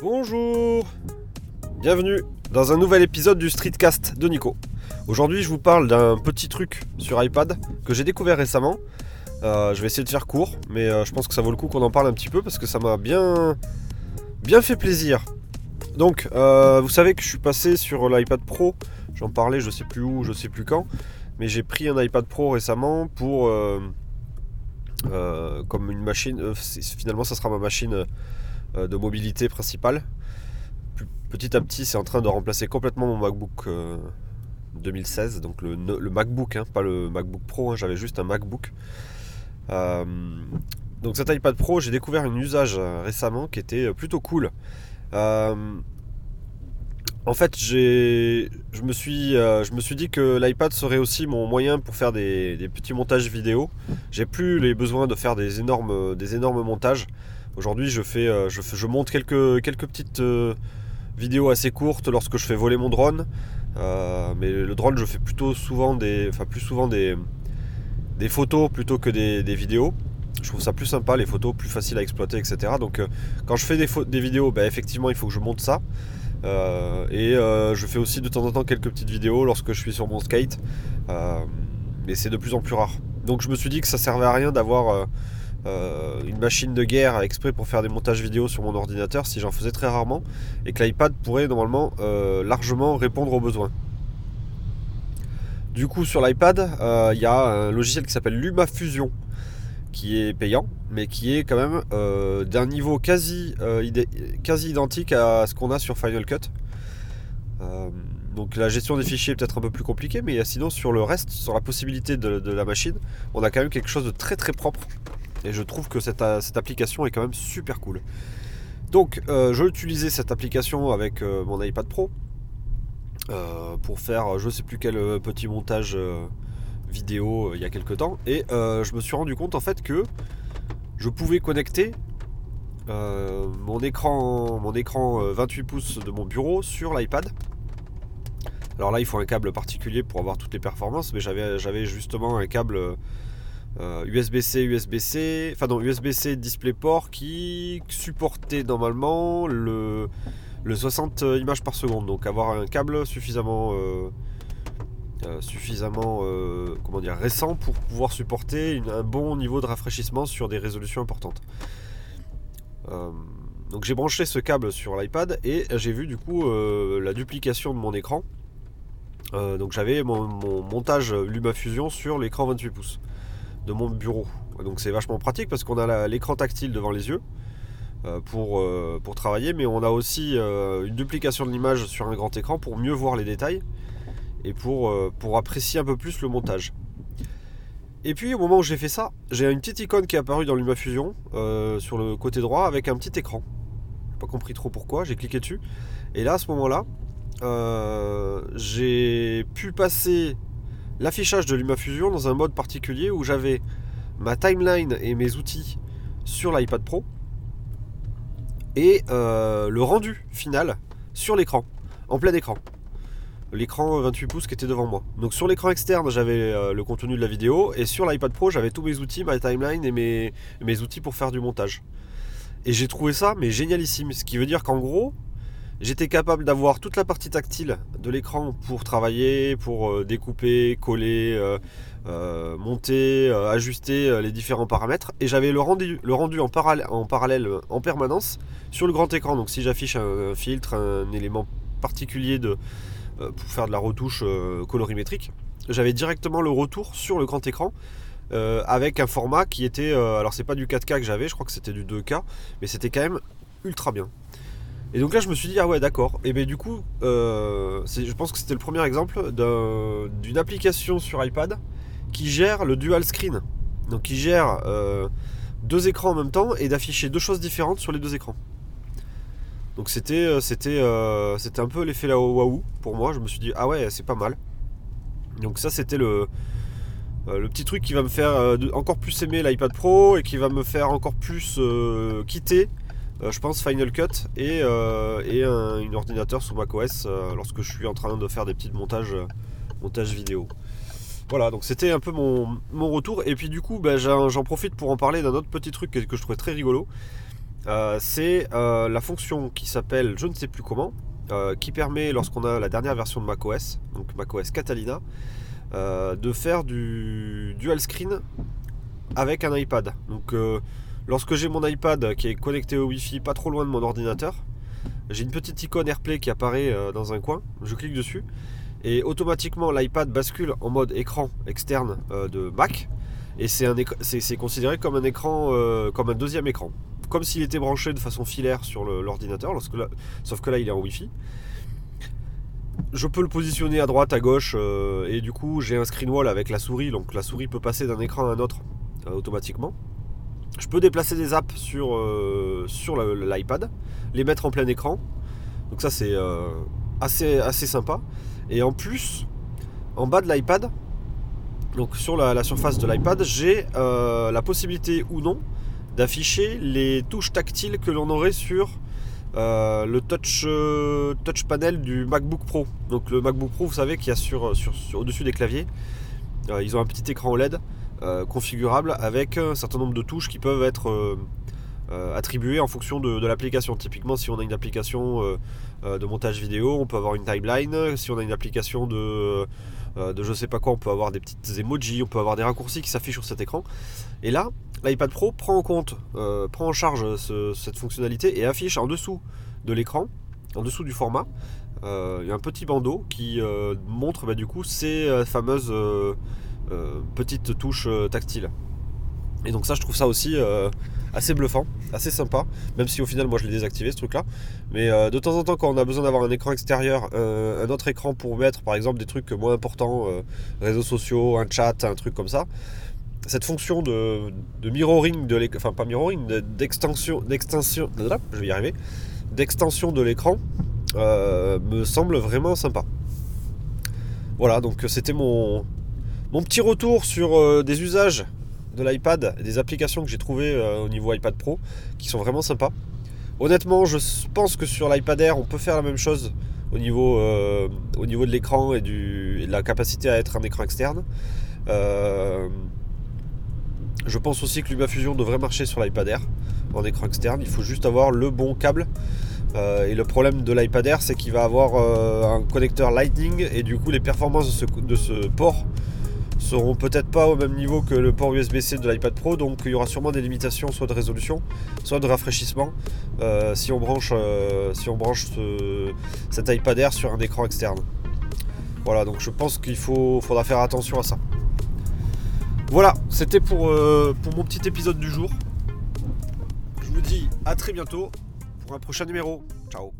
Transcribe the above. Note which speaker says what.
Speaker 1: Bonjour Bienvenue dans un nouvel épisode du Streetcast de Nico. Aujourd'hui je vous parle d'un petit truc sur iPad que j'ai découvert récemment. Euh, je vais essayer de faire court, mais euh, je pense que ça vaut le coup qu'on en parle un petit peu parce que ça m'a bien, bien fait plaisir. Donc, euh, vous savez que je suis passé sur l'iPad Pro. J'en parlais, je sais plus où, je sais plus quand, mais j'ai pris un iPad Pro récemment pour comme une machine. finalement, ça sera ma machine de mobilité principale. Petit à petit, c'est en train de remplacer complètement mon MacBook 2016, donc le, MacBook, hein, pas le MacBook Pro. Hein, j'avais juste un MacBook. Euh, donc cet iPad Pro, j'ai découvert un usage euh, récemment qui était euh, plutôt cool. en fait, je me, suis, dit que l'iPad serait aussi mon moyen pour faire des, petits montages vidéo. J'ai plus les besoins de faire des énormes montages. Aujourd'hui, je, fais, je, je, monte quelques, petites vidéos assez courtes lorsque je fais voler mon drone. mais le drone, je fais plutôt souvent des, enfin plus souvent des, photos plutôt que des, vidéos. Je trouve ça plus sympa, les photos, plus facile à exploiter, etc. Donc euh, quand je fais des, vidéos, bah, effectivement, il faut que je monte ça. Euh, et euh, je fais aussi de temps en temps quelques petites vidéos lorsque je suis sur mon skate. mais c'est de plus en plus rare. Donc je me suis dit que ça servait à rien d'avoir une machine de guerre exprès pour faire des montages vidéo sur mon ordinateur si j'en faisais très rarement. Et que l'iPad pourrait normalement largement répondre aux besoins. Du coup, sur l'iPad, euh, il y a un logiciel qui s'appelle LumaFusion, qui est payant, mais qui est quand même euh, d'un niveau quasi, euh, quasi identique à ce qu'on a sur Final Cut. donc la gestion des fichiers est peut-être un peu plus compliquée, mais sinon sur le reste, sur la possibilité de, la machine, on a quand même quelque chose de très très propre. Et je trouve que cette, cette application est quand même super cool. Donc je utilisais cette application avec mon iPad Pro euh, pour faire je sais plus quel euh, petit montage euh, vidéo il y a quelques temps. Et je me suis rendu compte en fait que je pouvais connecter mon écran, mon écran 28 pouces de mon bureau sur l'iPad. Alors là, il faut un câble particulier pour avoir toutes les performances, mais j'avais justement un câble USB-C, USB-C, enfin USB-C DisplayPort qui supportait normalement le, le 60 euh, images par seconde. Donc avoir un câble suffisamment, euh, euh, récent pour pouvoir supporter un bon niveau de rafraîchissement sur des résolutions importantes. donc j'ai branché ce câble sur l'iPad et j'ai vu du coup la duplication de mon écran. donc j'avais mon, mon, montage LumaFusion sur l'écran 28 pouces de mon bureau. Donc c'est vachement pratique parce qu'on a l'écran tactile devant les yeux. Euh, pour, euh, pour travailler, mais on a aussi euh, une duplication de l'image sur un grand écran pour mieux voir les détails et pour, apprécier un peu plus le montage. Et puis au moment où j'ai fait ça, j'ai une petite icône qui est apparue dans LumaFusion sur le côté droit avec un petit écran. Pas compris trop pourquoi, j'ai cliqué dessus. Et là à ce moment-là, j'ai pu passer l'affichage de LumaFusion dans un mode particulier où j'avais ma timeline et mes outils sur l'iPad Pro et euh, le rendu final sur l'écran, en plein écran. L'écran 28 pouces qui était devant moi. Donc sur l'écran externe, j'avais euh, le contenu de la vidéo et sur l'iPad Pro, j'avais tous mes outils, ma timeline et mes, outils pour faire du montage. Et j'ai trouvé ça mais génialissime. Ce qui veut dire qu'en gros, j'étais capable d'avoir toute la partie tactile de l'écran pour travailler, pour euh, découper, coller, euh, monter, euh, ajuster euh, les différents paramètres. Et j'avais le rendu, en, parallèle, en permanence sur le grand écran. Donc si j'affiche un, filtre, un élément particulier pour faire de la retouche colorimétrique, j'avais directement le retour sur le grand écran. avec un format qui était alors c'est pas du 4K que j'avais je crois que c'était du 2K mais c'était quand même ultra bien et donc là, je me suis dit, ah ouais, d'accord. Et bien du coup, je pense que c'était le premier exemple d'une application sur iPad qui gère le dual screen. Donc qui gère euh, deux écrans en même temps et d'afficher deux choses différentes sur les deux écrans. Donc c'était euh, euh, un peu l'effet là waouh pour moi. Je me suis dit ah ouais c'est pas mal. Donc ça c'était le le petit truc qui va me faire encore plus aimer l'iPad Pro et qui va me faire encore plus quitter, je pense, Final Cut et, et un, ordinateur sous macOS lorsque je suis en train de faire des petits montages, montages vidéo. Voilà, donc c'était un peu mon, retour. Et puis du coup, bah, j'en profite pour en parler d'un autre petit truc que, je trouvais très rigolo. euh, c'est euh, la fonction qui s'appelle je ne sais plus comment, euh, qui permet lorsqu'on a la dernière version de macOS, donc macOS Catalina, de faire du dual screen avec un iPad. Lorsque j'ai mon iPad qui est connecté au Wi-Fi pas trop loin de mon ordinateur, j'ai une petite icône AirPlay qui apparaît dans un coin, je clique dessus et automatiquement l'iPad bascule en mode écran externe de Mac et c'est considéré comme un écran, comme un deuxième écran comme s'il était branché de façon filaire sur l'ordinateur, sauf que là il est en Wi-Fi. Je peux le positionner à droite, à gauche, euh, et du coup j'ai un screen wall avec la souris, donc la souris peut passer d'un écran à un autre euh, automatiquement. Je peux déplacer des apps sur, euh, sur l'iPad, les mettre en plein écran, donc ça c'est assez, assez sympa. Et en plus, en bas de l'iPad, donc sur la, surface de l'iPad, j'ai la possibilité ou non d'afficher les touches tactiles que l'on aurait sur euh, le touch, euh, touch panel du MacBook Pro. Donc le MacBook Pro, vous savez qu'il y a sur, sur, au-dessus des claviers, euh, ils ont un petit écran OLED configurable avec un certain nombre de touches qui peuvent être attribuées en fonction de, l'application. Typiquement, si on a une application de montage vidéo, on peut avoir une timeline. Si on a une application de, de je sais pas quoi, on peut avoir des petites emojis, on peut avoir des raccourcis qui s'affichent sur cet écran. Et là, l'iPad Pro prend en compte, euh, prend en charge cette fonctionnalité et affiche en dessous de l'écran, en dessous du format, euh, il y a un petit bandeau qui euh, montre bah, du coup ces fameuses petites touches tactiles. Et donc ça je trouve ça aussi assez bluffant, assez sympa, même si au final moi je l'ai désactivé ce truc là. Mais de temps en temps quand on a besoin d'avoir un écran extérieur, un autre écran pour mettre par exemple des trucs moins importants, réseaux sociaux, un chat, un truc comme ça, cette fonction de, mirroring de l'écran, enfin pas mirroring, d'extension, d'extension, je vais arriver, d'extension de l'écran euh, me semble vraiment sympa. Voilà, donc c'était mon, mon petit retour sur euh, des usages de l'iPad et des applications que j'ai trouvées euh, au niveau iPad Pro qui sont vraiment sympas. Honnêtement, je pense que sur l'iPad Air, on peut faire la même chose au niveau, au niveau de l'écran et, de la capacité à être un écran externe. Je pense aussi que LumaFusion devrait marcher sur l'iPad Air en écran externe. Il faut juste avoir le bon câble. Euh, et le problème de l'iPad Air, c'est qu'il va avoir euh, un connecteur Lightning et du coup les performances de ce, port seront peut-être pas au même niveau que le port USB-C de l'iPad Pro, donc il y aura sûrement des limitations soit de résolution, soit de rafraîchissement euh, si on branche, si on branche cet iPad Air sur un écran externe. Voilà, donc je pense qu'il faudra faire attention à ça. Voilà, c'était pour, euh, pour mon petit épisode du jour. Je vous dis à très bientôt pour un prochain numéro. Ciao